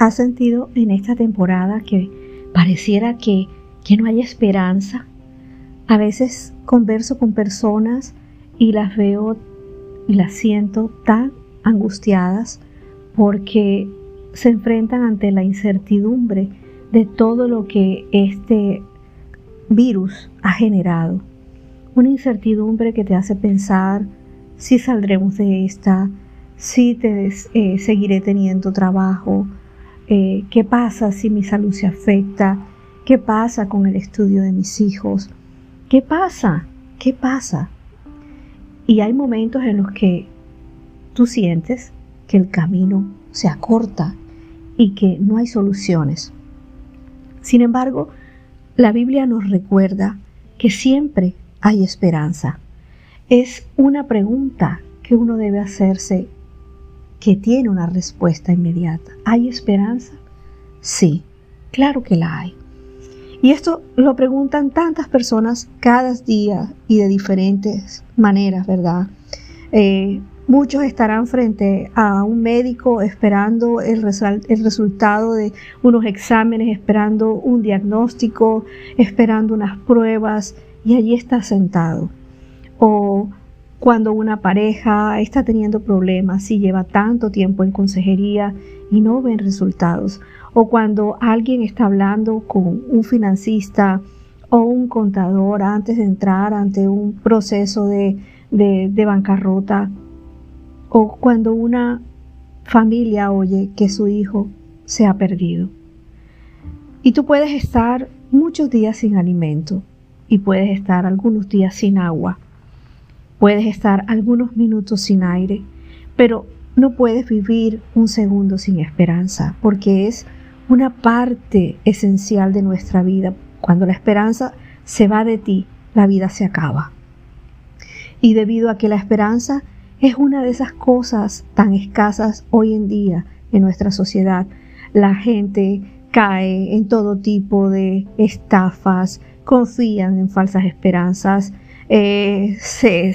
¿Has sentido en esta temporada que pareciera que, que no hay esperanza? A veces converso con personas y las veo y las siento tan angustiadas porque se enfrentan ante la incertidumbre de todo lo que este virus ha generado. Una incertidumbre que te hace pensar si saldremos de esta, si te, eh, seguiré teniendo trabajo, eh, qué pasa si mi salud se afecta, qué pasa con el estudio de mis hijos, qué pasa, qué pasa. Y hay momentos en los que tú sientes que el camino se acorta y que no hay soluciones. Sin embargo, la Biblia nos recuerda que siempre hay esperanza. Es una pregunta que uno debe hacerse que tiene una respuesta inmediata. ¿Hay esperanza? Sí, claro que la hay. Y esto lo preguntan tantas personas cada día y de diferentes maneras, ¿verdad? Eh, Muchos estarán frente a un médico esperando el, el, resultado de unos exámenes, esperando un diagnóstico, esperando unas pruebas y allí está sentado. O cuando una pareja está teniendo problemas y lleva tanto tiempo en consejería y no ven resultados. O cuando alguien está hablando con un financista o un contador antes de entrar ante un proceso de, de bancarrota o cuando una familia oye que su hijo se ha perdido. Y tú puedes estar muchos días sin alimento y puedes estar algunos días sin agua. Puedes estar algunos minutos sin aire, pero no puedes vivir un segundo sin esperanza, porque es una parte esencial de nuestra vida. Cuando la esperanza se va de ti, la vida se acaba. Y debido a que la esperanza es una de esas cosas tan escasas hoy en día en nuestra sociedad. La gente cae en todo tipo de estafas, confían en falsas esperanzas, eh, se,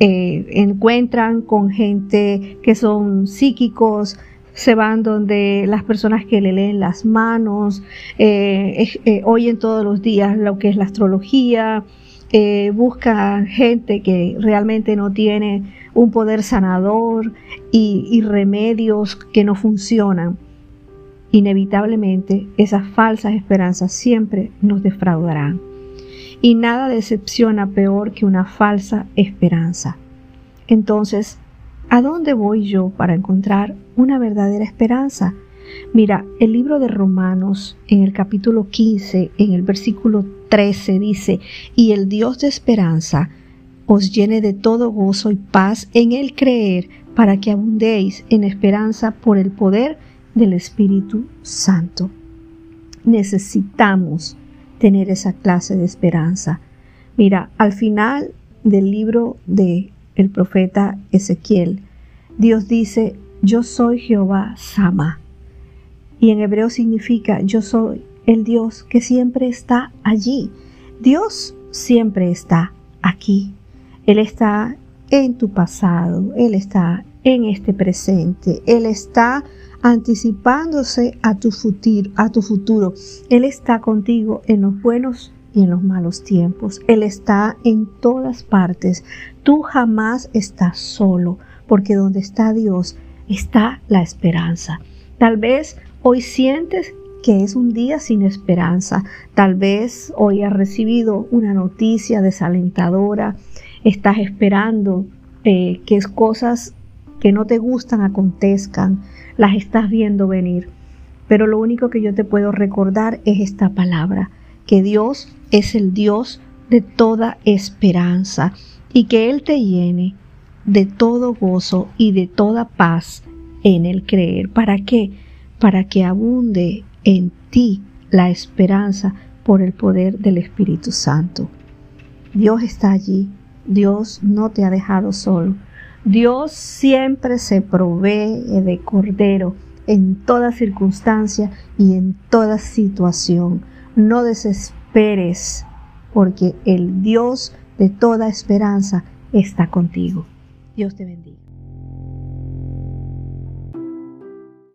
eh, encuentran con gente que son psíquicos, se van donde las personas que le leen las manos, eh, oyen todos los días lo que es la astrología, eh, busca gente que realmente no tiene un poder sanador y, remedios que no funcionan. Inevitablemente esas falsas esperanzas siempre nos defraudarán. Y nada decepciona peor que una falsa esperanza. Entonces, ¿a dónde voy yo para encontrar una verdadera esperanza? Mira, el libro de Romanos en el capítulo 15, en el versículo 13 dice, y el Dios de esperanza os llene de todo gozo y paz en el creer, para que abundéis en esperanza por el poder del Espíritu Santo. Necesitamos tener esa clase de esperanza. Mira, al final del libro de el profeta Ezequiel, Dios dice, yo soy Jehová Sama y en hebreo significa yo soy el Dios que siempre está allí. Dios siempre está aquí. Él está en tu pasado, Él está en este presente, Él está anticipándose a tu futuro, a tu futuro. Él está contigo en los buenos y en los malos tiempos. Él está en todas partes. Tú jamás estás solo, porque donde está Dios está la esperanza. Tal vez Hoy sientes que es un día sin esperanza. Tal vez hoy has recibido una noticia desalentadora. Estás esperando eh, que cosas que no te gustan acontezcan. Las estás viendo venir. Pero lo único que yo te puedo recordar es esta palabra, que Dios es el Dios de toda esperanza y que Él te llene de todo gozo y de toda paz en el creer. ¿Para qué? para que abunde en ti la esperanza por el poder del Espíritu Santo. Dios está allí, Dios no te ha dejado solo. Dios siempre se provee de cordero en toda circunstancia y en toda situación. No desesperes, porque el Dios de toda esperanza está contigo. Dios te bendiga.